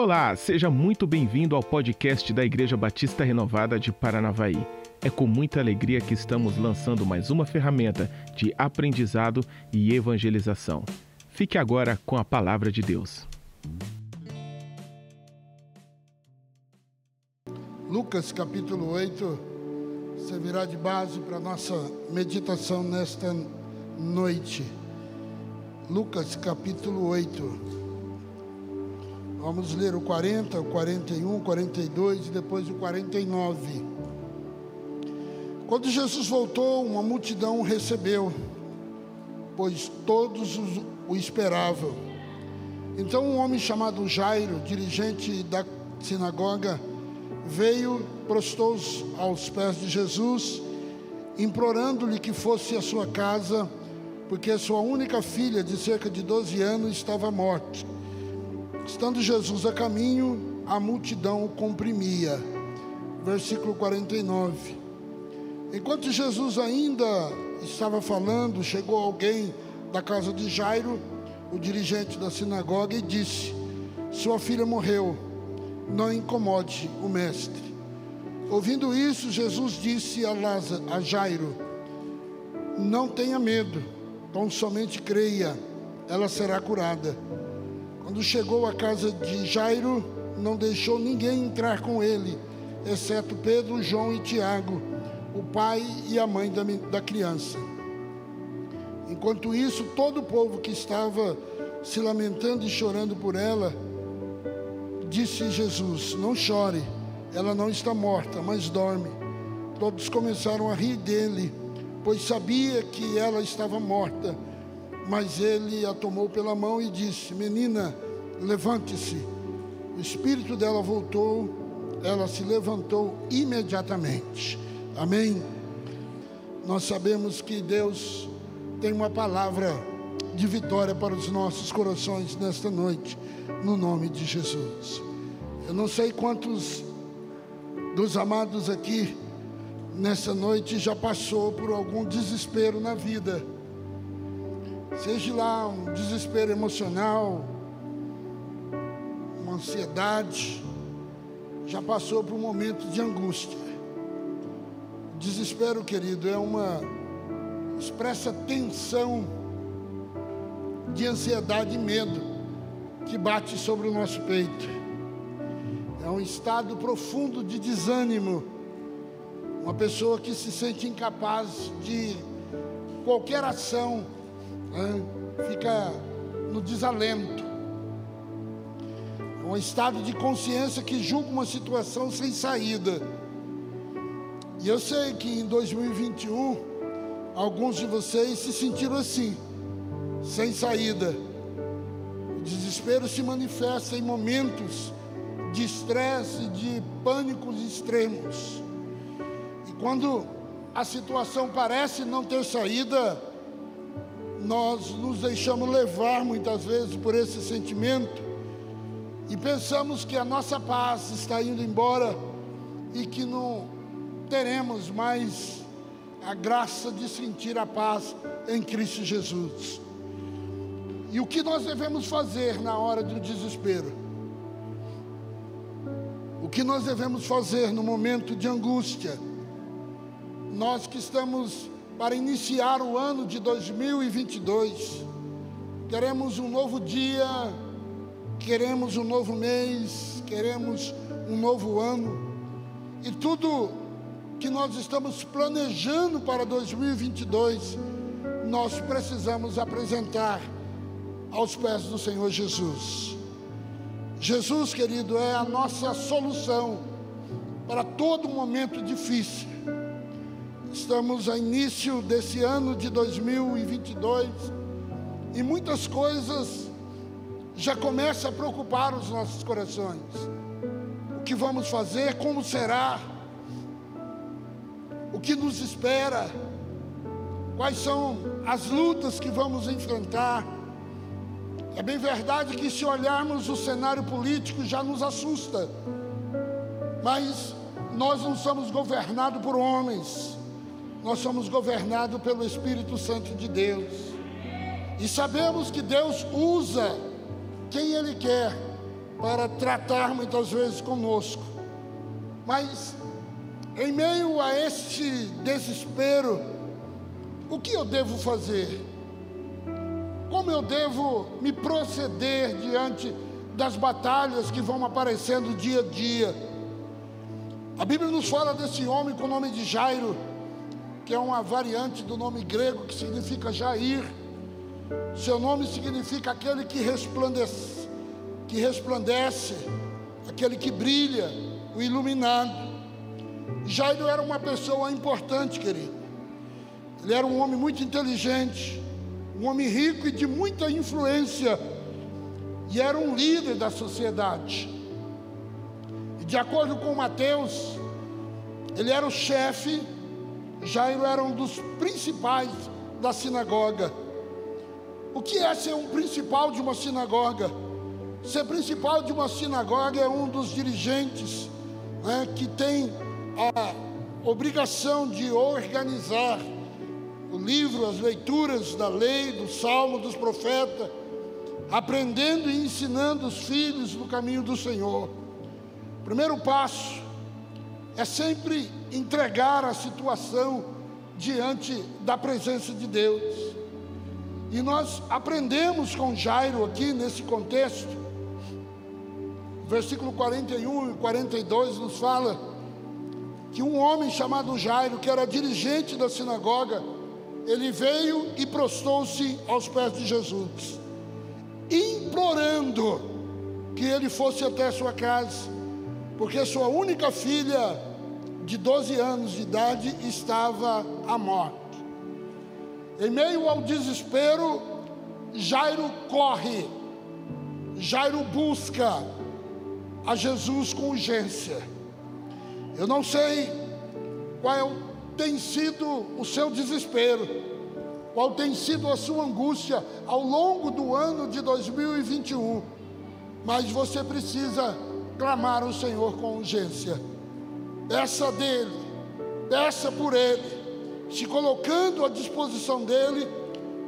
Olá, seja muito bem-vindo ao podcast da Igreja Batista Renovada de Paranavaí. É com muita alegria que estamos lançando mais uma ferramenta de aprendizado e evangelização. Fique agora com a palavra de Deus. Lucas capítulo 8 servirá de base para nossa meditação nesta noite. Lucas capítulo 8. Vamos ler o 40, o 41, o 42 e depois o 49. Quando Jesus voltou, uma multidão o recebeu, pois todos o esperavam. Então um homem chamado Jairo, dirigente da sinagoga, veio, prostou-se aos pés de Jesus, implorando-lhe que fosse à sua casa, porque sua única filha, de cerca de 12 anos, estava morta. Estando Jesus a caminho, a multidão o comprimia. Versículo 49. Enquanto Jesus ainda estava falando, chegou alguém da casa de Jairo, o dirigente da sinagoga, e disse: Sua filha morreu, não incomode o mestre. Ouvindo isso, Jesus disse a, Lázaro, a Jairo: Não tenha medo, tão somente creia, ela será curada. Quando chegou à casa de Jairo, não deixou ninguém entrar com ele, exceto Pedro, João e Tiago, o pai e a mãe da, criança. Enquanto isso, todo o povo que estava se lamentando e chorando por ela, disse Jesus: Não chore, ela não está morta, mas dorme. Todos começaram a rir dele, pois sabia que ela estava morta. Mas ele a tomou pela mão e disse: Menina, levante-se. O espírito dela voltou, ela se levantou imediatamente. Amém. Nós sabemos que Deus tem uma palavra de vitória para os nossos corações nesta noite, no nome de Jesus. Eu não sei quantos dos amados aqui nessa noite já passou por algum desespero na vida seja lá um desespero emocional, uma ansiedade, já passou por um momento de angústia. Desespero, querido, é uma expressa tensão de ansiedade e medo que bate sobre o nosso peito. É um estado profundo de desânimo. Uma pessoa que se sente incapaz de qualquer ação né? fica no desalento. Um estado de consciência que julga uma situação sem saída. E eu sei que em 2021, alguns de vocês se sentiram assim, sem saída. O desespero se manifesta em momentos de estresse, de pânicos extremos. E quando a situação parece não ter saída, nós nos deixamos levar muitas vezes por esse sentimento e pensamos que a nossa paz está indo embora e que não teremos mais a graça de sentir a paz em Cristo Jesus. E o que nós devemos fazer na hora do desespero? O que nós devemos fazer no momento de angústia? Nós que estamos para iniciar o ano de 2022. Queremos um novo dia, queremos um novo mês, queremos um novo ano. E tudo que nós estamos planejando para 2022, nós precisamos apresentar aos pés do Senhor Jesus. Jesus, querido, é a nossa solução para todo momento difícil. Estamos a início desse ano de 2022 e muitas coisas já começam a preocupar os nossos corações. O que vamos fazer? Como será? O que nos espera? Quais são as lutas que vamos enfrentar? É bem verdade que se olharmos o cenário político já nos assusta, mas nós não somos governados por homens, nós somos governados pelo Espírito Santo de Deus. E sabemos que Deus usa quem Ele quer para tratar muitas vezes conosco. Mas, em meio a este desespero, o que eu devo fazer? Como eu devo me proceder diante das batalhas que vão aparecendo dia a dia? A Bíblia nos fala desse homem com o nome de Jairo, que é uma variante do nome grego que significa Jair. Seu nome significa aquele que resplandece, que resplandece, aquele que brilha, o iluminado. Jairo era uma pessoa importante, querido. Ele era um homem muito inteligente, um homem rico e de muita influência, e era um líder da sociedade. E de acordo com Mateus, ele era o chefe, Jairo era um dos principais da sinagoga. O que é ser um principal de uma sinagoga? Ser principal de uma sinagoga é um dos dirigentes né, que tem a obrigação de organizar o livro, as leituras da lei, do salmo, dos profetas, aprendendo e ensinando os filhos no caminho do Senhor. Primeiro passo é sempre entregar a situação diante da presença de Deus. E nós aprendemos com Jairo aqui nesse contexto. Versículo 41 e 42 nos fala que um homem chamado Jairo, que era dirigente da sinagoga, ele veio e prostou-se aos pés de Jesus, implorando que ele fosse até sua casa, porque sua única filha, de 12 anos de idade, estava à morte. Em meio ao desespero, Jairo corre, Jairo busca a Jesus com urgência. Eu não sei qual o tem sido o seu desespero? Qual tem sido a sua angústia ao longo do ano de 2021? Mas você precisa clamar ao Senhor com urgência. Peça dele, peça por ele, se colocando à disposição dele,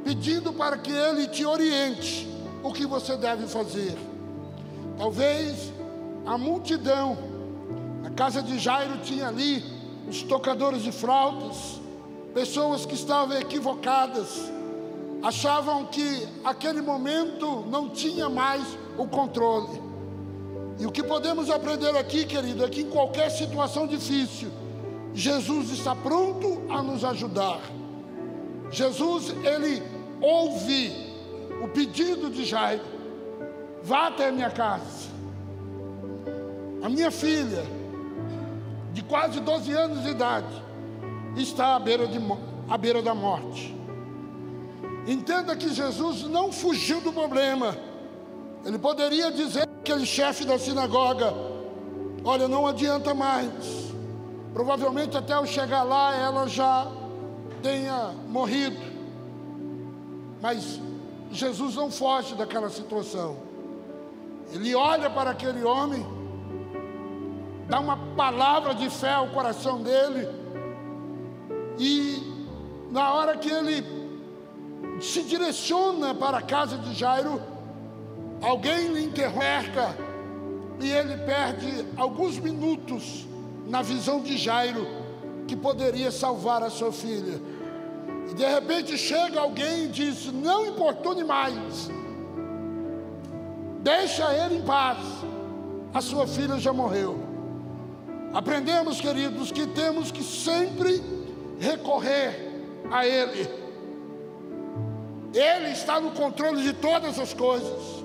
pedindo para que ele te oriente o que você deve fazer. Talvez a multidão, na casa de Jairo tinha ali os tocadores de flautas, pessoas que estavam equivocadas, achavam que aquele momento não tinha mais o controle. E o que podemos aprender aqui, querido, é que em qualquer situação difícil, Jesus está pronto a nos ajudar. Jesus, ele ouve o pedido de Jairo: vá até a minha casa. A minha filha, de quase 12 anos de idade, está à beira, de, à beira da morte. Entenda que Jesus não fugiu do problema. Ele poderia dizer aquele chefe da sinagoga: Olha, não adianta mais. Provavelmente até eu chegar lá ela já tenha morrido. Mas Jesus não foge daquela situação. Ele olha para aquele homem dá uma palavra de fé ao coração dele, e na hora que ele se direciona para a casa de Jairo, alguém lhe interroga e ele perde alguns minutos na visão de Jairo que poderia salvar a sua filha. E de repente chega alguém e diz: Não importune mais, deixa ele em paz, a sua filha já morreu. Aprendemos, queridos, que temos que sempre recorrer a Ele. Ele está no controle de todas as coisas.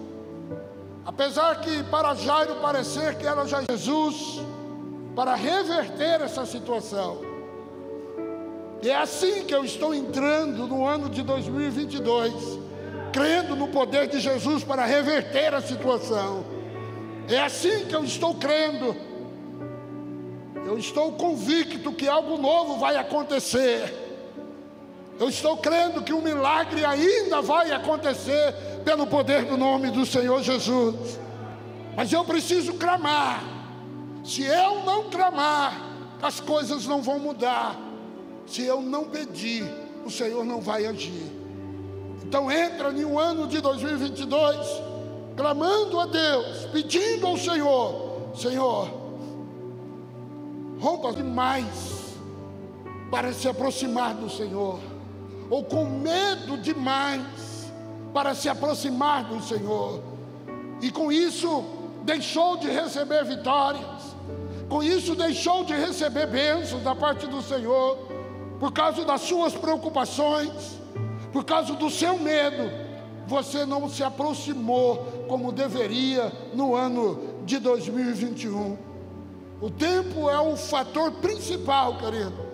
Apesar que para Jairo parecer que era já Jesus, para reverter essa situação. E é assim que eu estou entrando no ano de 2022, crendo no poder de Jesus para reverter a situação. É assim que eu estou crendo eu estou convicto que algo novo vai acontecer. Eu estou crendo que um milagre ainda vai acontecer pelo poder do nome do Senhor Jesus. Mas eu preciso clamar. Se eu não clamar, as coisas não vão mudar. Se eu não pedir, o Senhor não vai agir. Então entra em um ano de 2022 clamando a Deus, pedindo ao Senhor: Senhor, rompa demais para se aproximar do Senhor, ou com medo demais para se aproximar do Senhor, e com isso deixou de receber vitórias, com isso deixou de receber bênçãos da parte do Senhor, por causa das suas preocupações, por causa do seu medo, você não se aproximou como deveria no ano de 2021. O tempo é o fator principal, querido,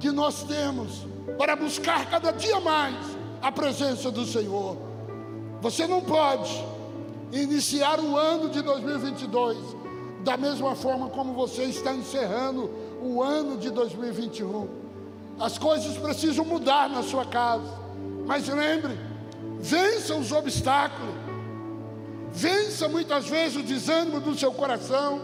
que nós temos para buscar cada dia mais a presença do Senhor. Você não pode iniciar o ano de 2022 da mesma forma como você está encerrando o ano de 2021. As coisas precisam mudar na sua casa. Mas lembre, vença os obstáculos, vença muitas vezes o desânimo do seu coração,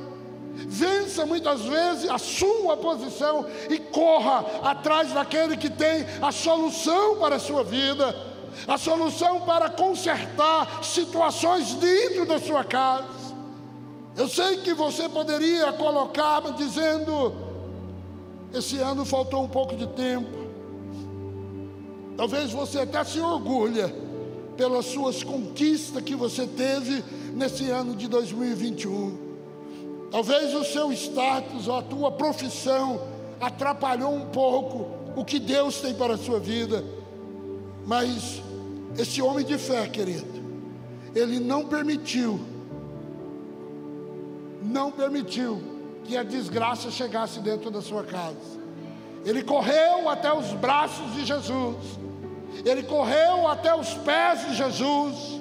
vença muitas vezes a sua posição e corra atrás daquele que tem a solução para a sua vida, a solução para consertar situações dentro da sua casa. Eu sei que você poderia colocar dizendo: esse ano faltou um pouco de tempo. Talvez você até se orgulha pelas suas conquistas que você teve nesse ano de 2021. Talvez o seu status ou a tua profissão atrapalhou um pouco o que Deus tem para a sua vida. Mas esse homem de fé, querido, ele não permitiu, não permitiu que a desgraça chegasse dentro da sua casa. Ele correu até os braços de Jesus ele correu até os pés de Jesus,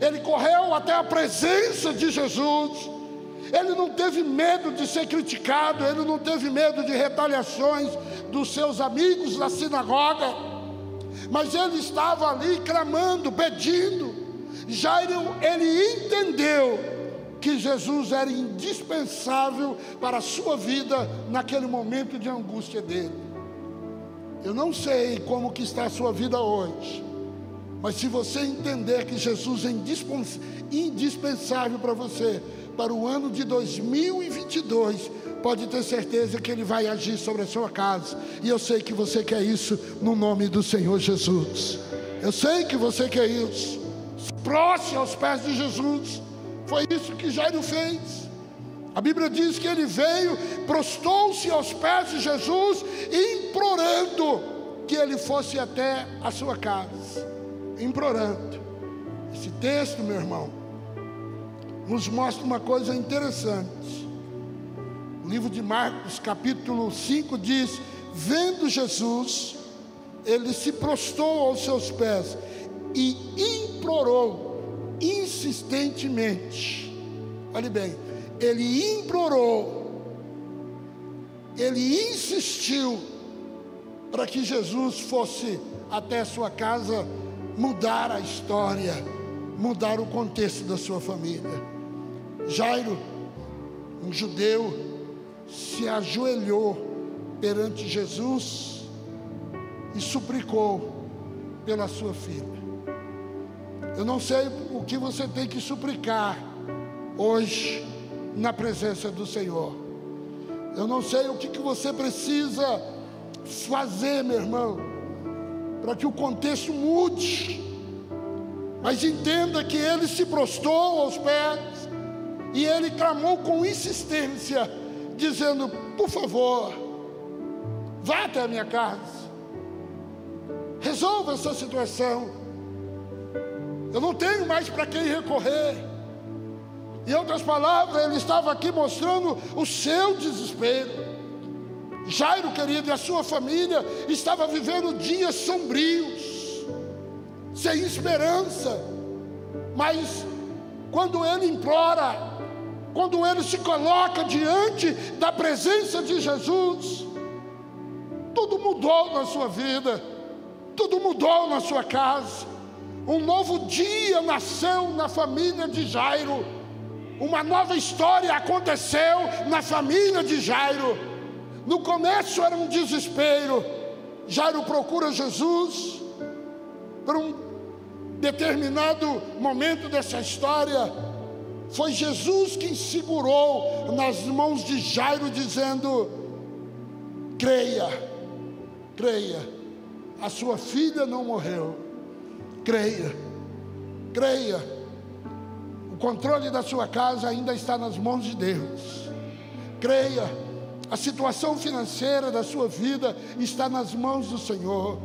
ele correu até a presença de Jesus, ele não teve medo de ser criticado, ele não teve medo de retaliações dos seus amigos da sinagoga, mas ele estava ali clamando, pedindo. Jairo, ele entendeu que Jesus era indispensável para a sua vida naquele momento de angústia dele. Eu não sei como que está a sua vida hoje, mas se você entender que Jesus é indispensável para você, para o ano de 2022, pode ter certeza que Ele vai agir sobre a sua casa. E eu sei que você quer isso no nome do Senhor Jesus. Eu sei que você quer isso. Próximo aos pés de Jesus. Foi isso que Jairo fez. A Bíblia diz que ele veio, prostou-se aos pés de Jesus, implorando que ele fosse até a sua casa. Implorando. Esse texto, meu irmão, nos mostra uma coisa interessante. O livro de Marcos, capítulo 5, diz: Vendo Jesus, ele se prostou aos seus pés e implorou insistentemente. Olhe bem, ele implorou, ele insistiu para que Jesus fosse até sua casa mudar a história, mudar o contexto da sua família. Jairo, um judeu, se ajoelhou perante Jesus e suplicou pela sua filha. Eu não sei o que você tem que suplicar hoje na presença do Senhor. Eu não sei o que, que você precisa fazer, meu irmão, para que o contexto mude, mas entenda que ele se prostou aos pés e ele clamou com insistência, dizendo: Por favor, vá até a minha casa, resolva essa situação. Eu não tenho mais para quem recorrer. Em outras palavras, ele estava aqui mostrando o seu desespero. Jairo, querido, e a sua família estava vivendo dias sombrios, sem esperança. Mas quando ele implora, quando ele se coloca diante da presença de Jesus, tudo mudou na sua vida, tudo mudou na sua casa. Um novo dia nasceu na família de Jairo uma nova história aconteceu na família de Jairo. No começo era um desespero. Jairo procura Jesus por um determinado momento dessa história, foi Jesus quem segurou nas mãos de Jairo, dizendo: creia, creia, a sua filha não morreu, creia, creia, o controle da sua casa ainda está nas mãos de Deus, creia, a situação financeira da sua vida está nas mãos do Senhor,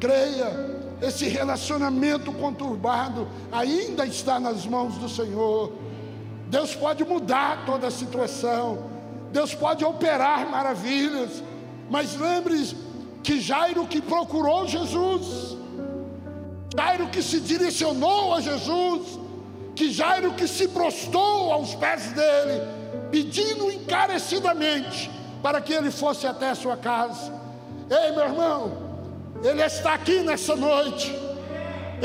creia, esse relacionamento conturbado ainda está nas mãos do Senhor. Deus pode mudar toda a situação, Deus pode operar maravilhas, mas lembre que Jairo que procurou Jesus, Jairo que se direcionou a Jesus, que Jairo que se prostou aos pés dele, pedindo encarecidamente para que ele fosse até a sua casa. Ei, meu irmão, ele está aqui nessa noite,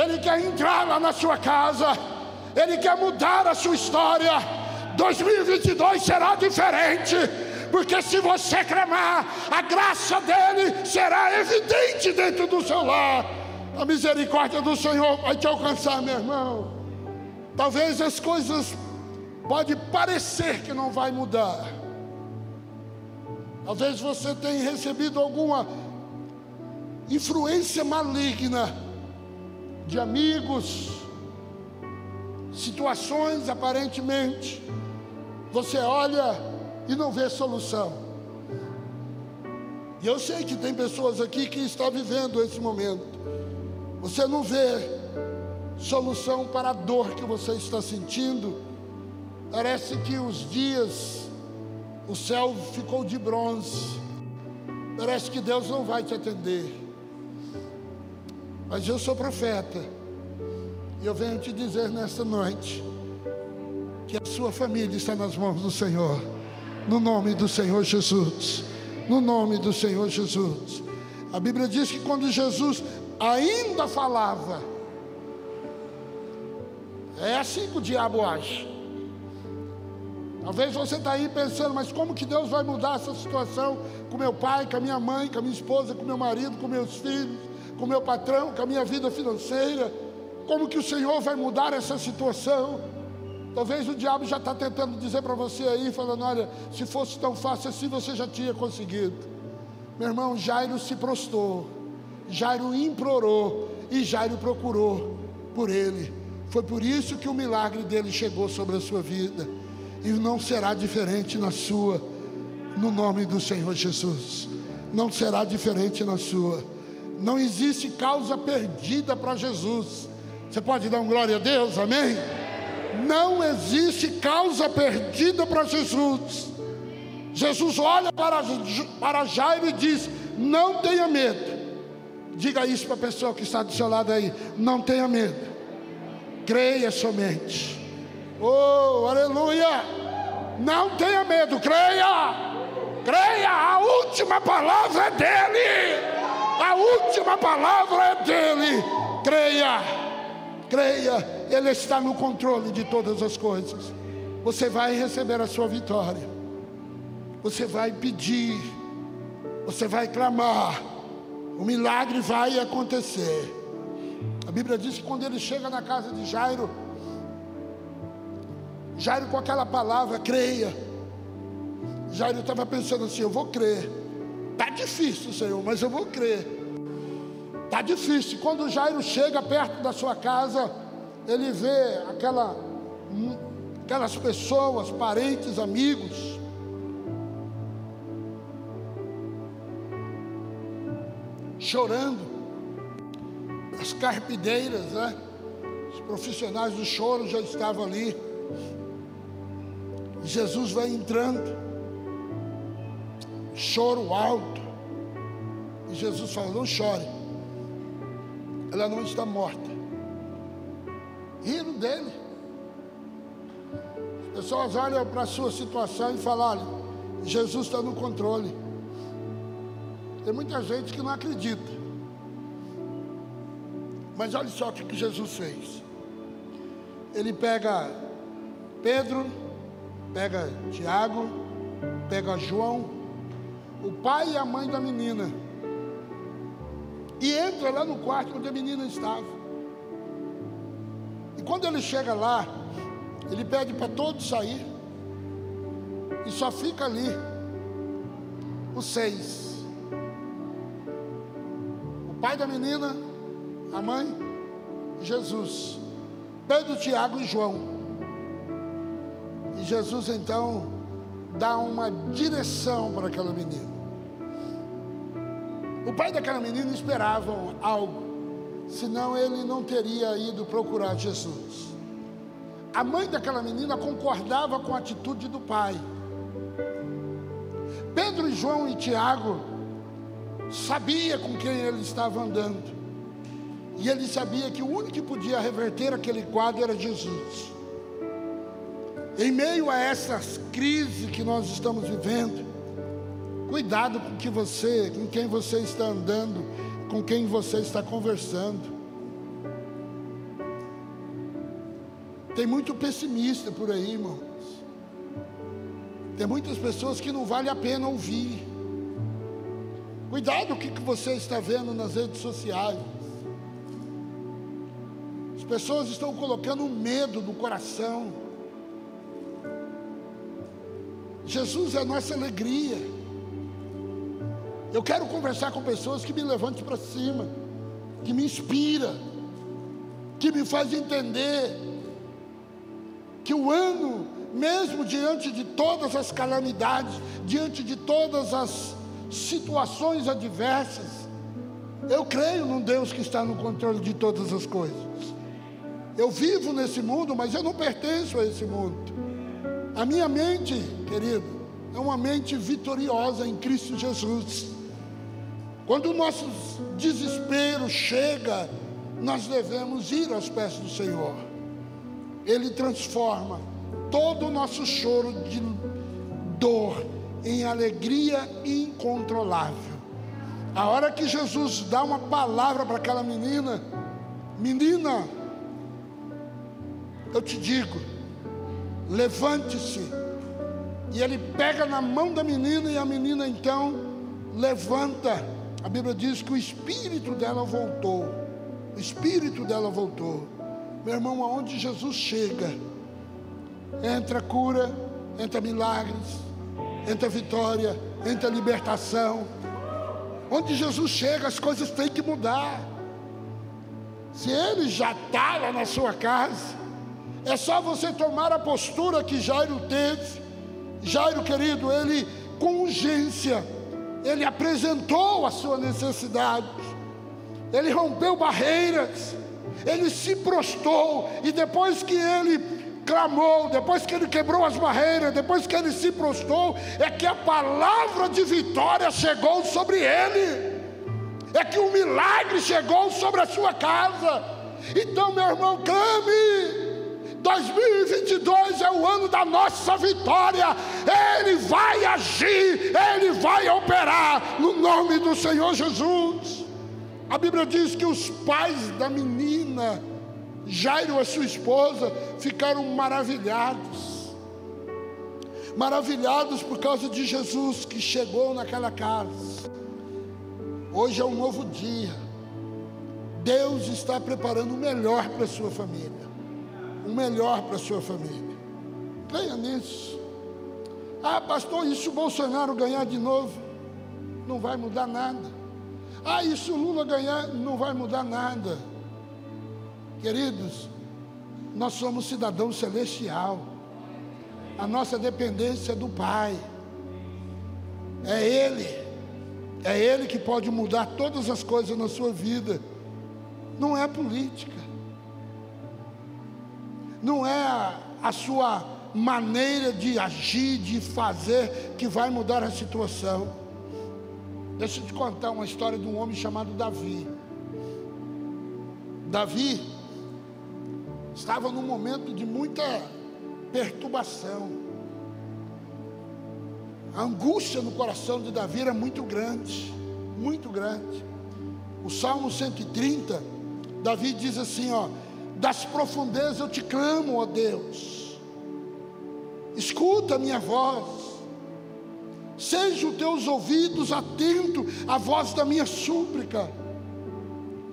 ele quer entrar lá na sua casa ele quer mudar a sua história. 2022 será diferente. Porque se você clamar, a graça dele será evidente dentro do seu lar. A misericórdia do Senhor vai te alcançar, meu irmão. Talvez as coisas pode parecer que não vai mudar. Talvez você tenha recebido alguma influência maligna de amigos, situações aparentemente você olha e não vê solução. E eu sei que tem pessoas aqui que estão vivendo esse momento. Você não vê solução para a dor que você está sentindo. Parece que os dias, o céu ficou de bronze. Parece que Deus não vai te atender. Mas eu sou profeta. E eu venho te dizer nesta noite que a sua família está nas mãos do Senhor. No nome do Senhor Jesus. No nome do Senhor Jesus. A Bíblia diz que quando Jesus ainda falava, é assim que o diabo age. Talvez você está aí pensando, mas como que Deus vai mudar essa situação com meu pai, com a minha mãe, com a minha esposa, com meu marido, com meus filhos, com meu patrão, com a minha vida financeira? Como que o Senhor vai mudar essa situação? Talvez o diabo já está tentando dizer para você aí, falando: olha, se fosse tão fácil assim, você já tinha conseguido. Meu irmão, Jairo se prostou, Jairo implorou e Jairo procurou por ele. Foi por isso que o milagre dele chegou sobre a sua vida, e não será diferente na sua, no nome do Senhor Jesus. Não será diferente na sua. Não existe causa perdida para Jesus. Você pode dar um glória a Deus, amém? Não existe causa perdida para Jesus. Jesus olha para, para Jairo e diz: Não tenha medo. Diga isso para a pessoa que está do seu lado aí: Não tenha medo. Creia somente. Oh, aleluia! Não tenha medo, creia. Creia, a última palavra é dele. A última palavra é dele. Creia creia, Ele está no controle de todas as coisas. Você vai receber a sua vitória, você vai pedir, você vai clamar, o milagre vai acontecer. A Bíblia diz que quando ele chega na casa de Jairo, Jairo com aquela palavra, creia. Jairo estava pensando assim: eu vou crer. Está difícil, Senhor, mas eu vou crer. Está difícil. Quando Jairo chega perto da sua casa, ele vê aquela, aquelas pessoas, parentes, amigos, chorando, as carpideiras, né? Os profissionais do choro já estavam ali. Jesus vai entrando, choro alto. E Jesus fala: Não chore ela não está morta. Rindo dele. As pessoas olham para a sua situação e falam: Jesus está no controle. Tem muita gente que não acredita. Mas olha só o que Jesus fez. Ele pega Pedro, pega Tiago, pega João, o pai e a mãe da menina e entra lá no quarto onde a menina estava. quando ele chega lá, ele pede para todos sair. E só fica ali os seis. O pai da menina, a mãe, Jesus. Pedro, Tiago e João. E Jesus então dá uma direção para aquela menina. O pai daquela menina esperava algo, senão ele não teria ido procurar Jesus. A mãe daquela menina concordava com a atitude do pai. Pedro, João e Tiago sabia com quem ele estava andando. E ele sabia que o único que podia reverter aquele quadro era Jesus. Em meio a essas crises que nós estamos vivendo, cuidado com que você, com quem você está andando, com quem você está conversando. Tem muito pessimista por aí, irmãos. Tem muitas pessoas que não vale a pena ouvir. Cuidado com o que você está vendo nas redes sociais. As pessoas estão colocando medo no coração. Jesus é a nossa alegria. Eu quero conversar com pessoas que me levantem para cima, que me inspira, que me faz entender que o ano, mesmo diante de todas as calamidades, diante de todas as situações adversas, eu creio num Deus que está no controle de todas as coisas. Eu vivo nesse mundo, mas eu não pertenço a esse mundo. A minha mente, querido, é uma mente vitoriosa em Cristo Jesus. Quando o nosso desespero chega, nós devemos ir aos pés do Senhor. Ele transforma todo o nosso choro de dor em alegria incontrolável. A hora que Jesus dá uma palavra para aquela menina, menina, eu te digo, levante-se. E ele pega na mão da menina e a menina então levanta. A Bíblia diz que o espírito dela voltou. O espírito dela voltou. Meu irmão, aonde Jesus chega, entra cura, entra milagres, entra vitória, entra libertação. Onde Jesus chega, as coisas têm que mudar. Se ele já está lá na sua casa, é só você tomar a postura que Jairo teve. Jairo, querido, ele com urgência, ele apresentou a sua necessidade, ele rompeu barreiras, ele se prostou, e depois que ele clamou, depois que ele quebrou as barreiras, depois que ele se prostou, é que a palavra de vitória chegou sobre ele, é que o milagre chegou sobre a sua casa. Então, meu irmão, clame. 2022 é o ano da nossa vitória. Ele vai agir, ele vai operar no nome do Senhor Jesus. A Bíblia diz que os pais da menina, Jairo, a sua esposa, ficaram maravilhados. Maravilhados por causa de Jesus que chegou naquela casa. Hoje é um novo dia. Deus está preparando o melhor para a sua família. O melhor para a sua família. Creia nisso. Ah, pastor, e se o Bolsonaro ganhar de novo? Não vai mudar nada. Ah, e se o Lula ganhar, não vai mudar nada. Queridos, nós somos cidadão celestial. A nossa dependência é do Pai. É Ele. É Ele que pode mudar todas as coisas na sua vida. Não é política. Não é a, a sua maneira de agir, de fazer, que vai mudar a situação. Deixa eu te contar uma história de um homem chamado Davi. Davi estava num momento de muita perturbação. A angústia no coração de Davi era muito grande, muito grande. O Salmo 130, Davi diz assim, ó: Das profundezas eu te clamo, ó Deus. Escuta a minha voz. Sejam teus ouvidos atentos à voz da minha súplica.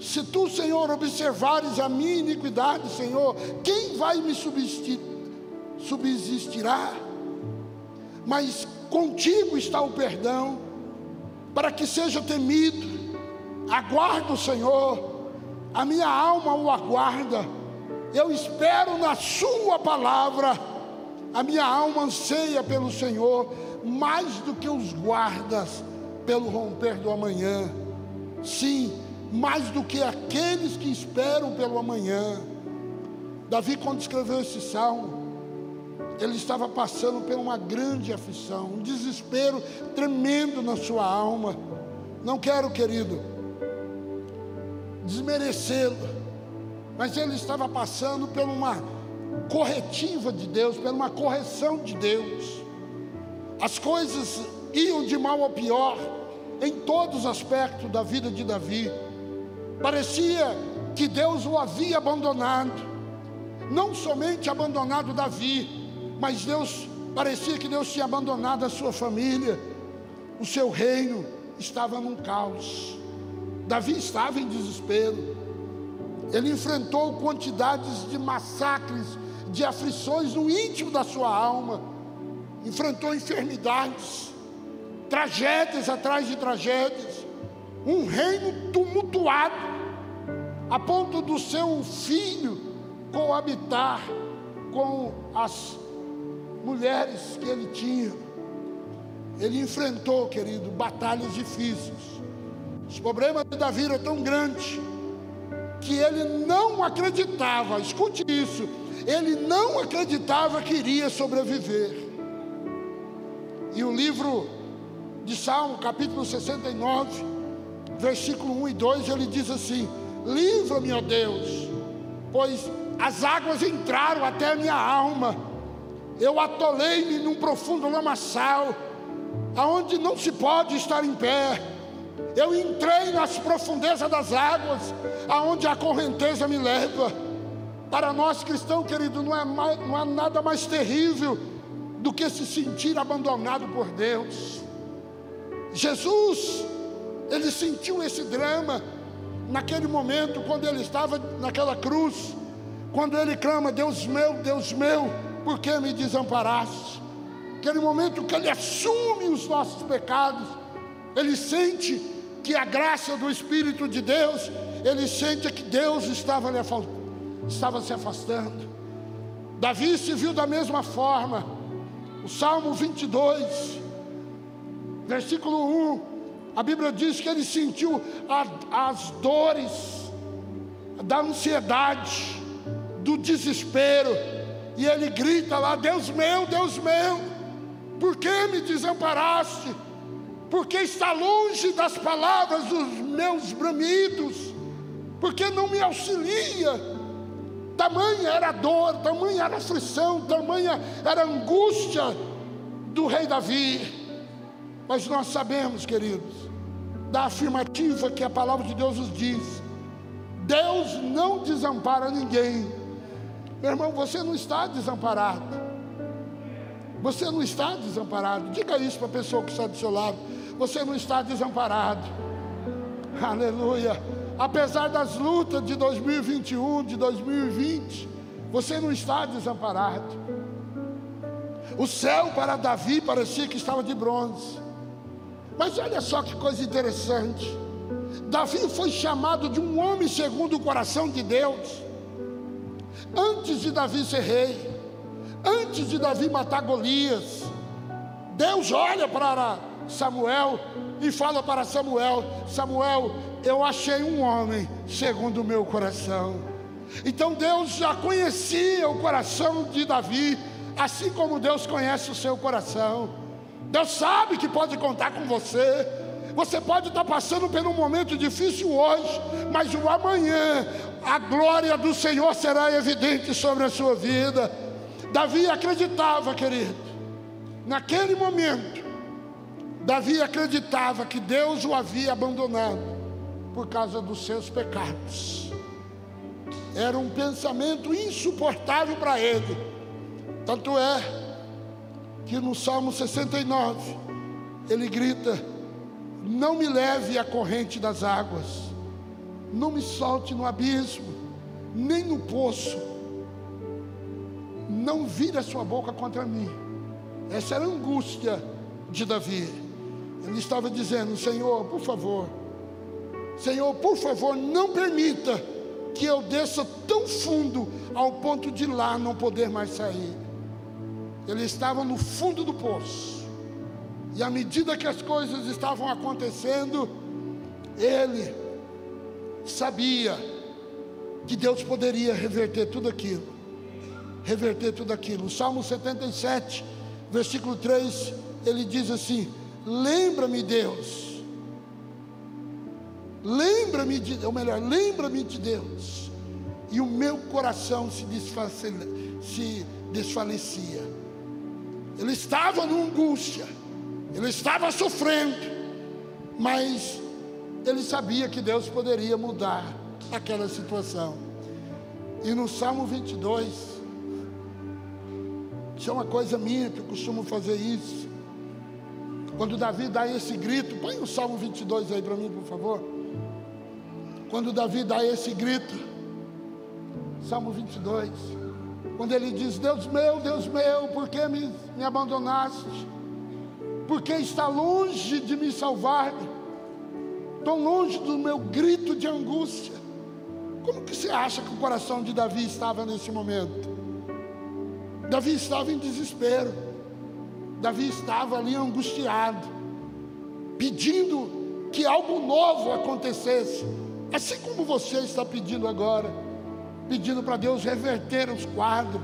Se tu, Senhor, observares a minha iniquidade, Senhor, quem vai me subsistirá? Mas contigo está o perdão, para que seja temido. Aguardo, Senhor, a minha alma o aguarda. Eu espero na Sua palavra. A minha alma anseia pelo Senhor, mais do que os guardas pelo romper do amanhã. Sim, mais do que aqueles que esperam pelo amanhã. Davi, quando escreveu esse salmo, ele estava passando por uma grande aflição, um desespero tremendo na sua alma. Não quero, querido, desmerecê-lo, mas ele estava passando por uma corretiva de Deus, por uma correção de Deus. As coisas iam de mal a pior em todos os aspectos da vida de Davi. Parecia que Deus o havia abandonado, não somente abandonado Davi, mas Deus parecia que Deus tinha abandonado a sua família, o seu reino estava num caos. Davi estava em desespero. Ele enfrentou quantidades de massacres, de aflições no íntimo da sua alma. Enfrentou enfermidades, tragédias atrás de tragédias um reino tumultuado, a ponto do seu filho coabitar com as mulheres que ele tinha. Ele enfrentou, querido, batalhas difíceis. Os problemas de Davi eram tão grandes que ele não acreditava, escute isso, ele não acreditava que iria sobreviver. E o livro de Salmo, capítulo 69, versículo 1 e 2, ele diz assim: Livra-me, ó Deus, pois as águas entraram até a minha alma, eu atolei-me num profundo lamaçal, aonde não se pode estar em pé. Eu entrei nas profundezas das águas, aonde a correnteza me leva. Para nós cristãos, querido, não é, mais, não há nada mais terrível do que se sentir abandonado por Deus. Jesus ele sentiu esse drama naquele momento, quando ele estava naquela cruz, quando ele clama: Deus meu, Deus meu, por que me desamparaste? Aquele momento que ele assume os nossos pecados, ele sente que a graça do Espírito de Deus, ele sente que Deus estava, lhe, estava se afastando. Davi se viu da mesma forma. O Salmo 22, versículo 1 a Bíblia diz que ele sentiu a, as dores da ansiedade, do desespero, e ele grita lá: Deus meu, Deus meu, por que me desamparaste? Por que está longe das palavras dos meus bramidos? Por que não me auxilia? Tamanha era a dor, tamanha era a aflição, tamanha era a angústia do rei Davi. Mas nós sabemos, queridos, da afirmativa que a palavra de Deus nos diz: Deus não desampara ninguém. Meu irmão, você não está desamparado. Você não está desamparado. Diga isso para a pessoa que está do seu lado. Você não está desamparado. Aleluia. Apesar das lutas de 2021, de 2020, você não está desamparado. O céu para Davi parecia que estava de bronze. Mas olha só que coisa interessante. Davi foi chamado de um homem segundo o coração de Deus. Antes de Davi ser rei, antes de Davi matar Golias, Deus olha para Samuel e fala para Samuel: Samuel, eu achei um homem segundo o meu coração. Então Deus já conhecia o coração de Davi, assim como Deus conhece o seu coração. Deus sabe que pode contar com você. Você pode estar passando por um momento difícil hoje, mas o amanhã a glória do Senhor será evidente sobre a sua vida. Davi acreditava, querido, naquele momento, Davi acreditava que Deus o havia abandonado por causa dos seus pecados. Era um pensamento insuportável para ele. Tanto é que no Salmo 69 ele grita: Não me leve à corrente das águas, não me solte no abismo, nem no poço. Não vire a sua boca contra mim. Essa era a angústia de Davi. Ele estava dizendo: Senhor, por favor, Senhor, por favor, não permita que eu desça tão fundo ao ponto de lá não poder mais sair. Ele estava no fundo do poço. E à medida que as coisas estavam acontecendo, ele sabia que Deus poderia reverter tudo aquilo. Reverter tudo aquilo. O Salmo 77, versículo 3, ele diz assim: Lembra-me, Deus. Lembra-me de, ou melhor, lembra-me de Deus. E o meu coração se, se desfalecia. Ele estava numa angústia, ele estava sofrendo, mas ele sabia que Deus poderia mudar aquela situação. E no Salmo 22, isso é uma coisa minha que eu costumo fazer isso. Quando Davi dá esse grito, põe o Salmo 22 aí para mim, por favor. Quando Davi dá esse grito, Salmo 22, quando ele diz: Deus meu, Deus meu, por que me, me abandonaste? Por que está longe de me salvar? tão longe do meu grito de angústia. Como que você acha que o coração de Davi estava nesse momento? Davi estava em desespero. Davi estava ali angustiado, pedindo que algo novo acontecesse, assim como você está pedindo agora, pedindo para Deus reverter os quadros.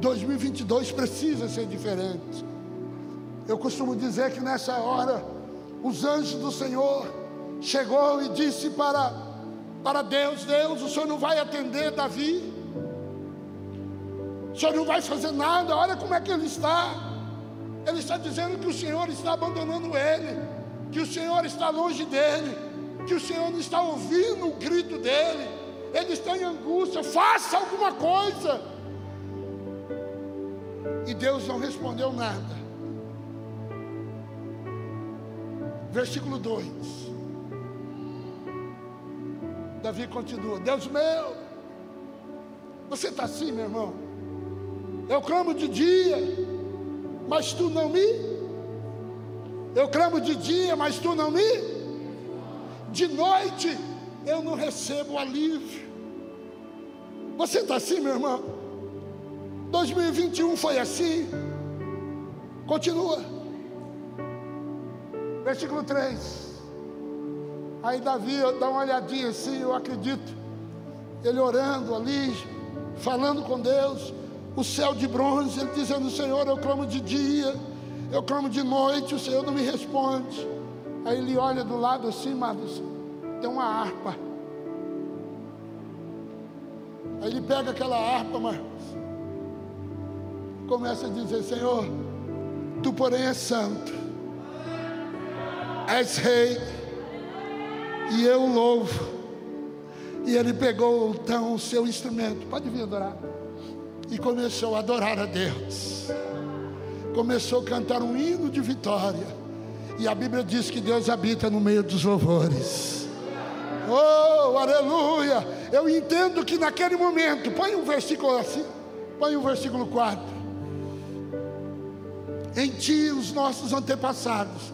2022 precisa ser diferente. Eu costumo dizer que nessa hora, os anjos do Senhor chegou e disse para, para Deus: Deus, o Senhor não vai atender Davi, o Senhor não vai fazer nada, olha como é que ele está. Ele está dizendo que o Senhor está abandonando ele, que o Senhor está longe dele, que o Senhor não está ouvindo o grito dele, ele está em angústia, faça alguma coisa. E Deus não respondeu nada. Versículo 2. Davi continua: Deus meu, você está assim, meu irmão? Eu clamo de dia, mas tu não me. Eu clamo de dia, mas tu não me. De noite eu não recebo alívio. Você está assim, meu irmão? 2021 foi assim. Continua. Versículo 3. Aí Davi dá uma olhadinha assim, eu acredito. Ele orando ali, falando com Deus, o céu de bronze, ele dizendo: Senhor, eu clamo de dia, eu clamo de noite, o Senhor não me responde. Aí ele olha do lado assim, mas tem uma harpa. Aí ele pega aquela harpa, mas começa a dizer: Senhor, tu porém és santo, és rei e eu louvo. E ele pegou então o seu instrumento, pode vir adorar, e começou a adorar a Deus. Começou a cantar um hino de vitória. E a Bíblia diz que Deus habita no meio dos louvores. Oh, aleluia! Eu entendo que naquele momento, põe um versículo assim, põe um versículo 4. Em ti os nossos antepassados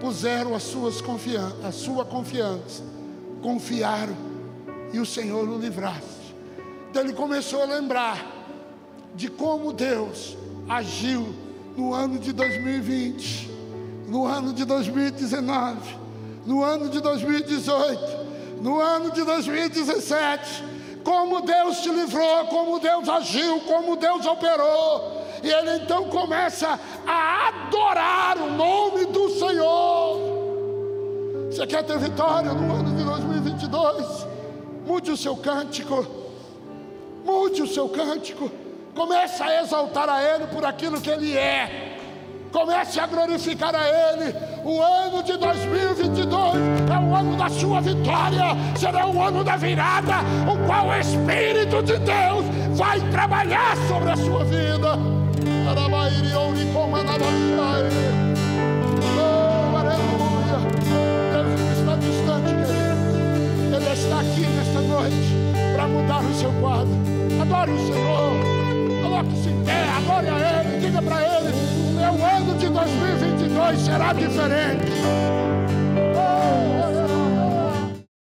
puseram as suas confiança, a sua confiança, confiaram e o Senhor o livraste. Então ele começou a lembrar de como Deus agiu no ano de 2020, no ano de 2019, no ano de 2018, no ano de 2017, como Deus te livrou, como Deus agiu, como Deus operou. E ele então começa a adorar o nome do Senhor. Você quer ter vitória no ano de 2022? Mude o seu cântico. Mude o seu cântico. Comece a exaltar a Ele por aquilo que Ele é. Comece a glorificar a Ele. O ano de 2022 é o ano da sua vitória, será o ano da virada, o qual o Espírito de Deus vai trabalhar sobre a sua vida. Oh, aleluia. Deus não está distante, querido. Ele está aqui abençoada. Adore o Senhor. Coloque-se em pé, adore a é Ele, diga para Ele: o meu ano de 2022 será diferente. Oh, oh.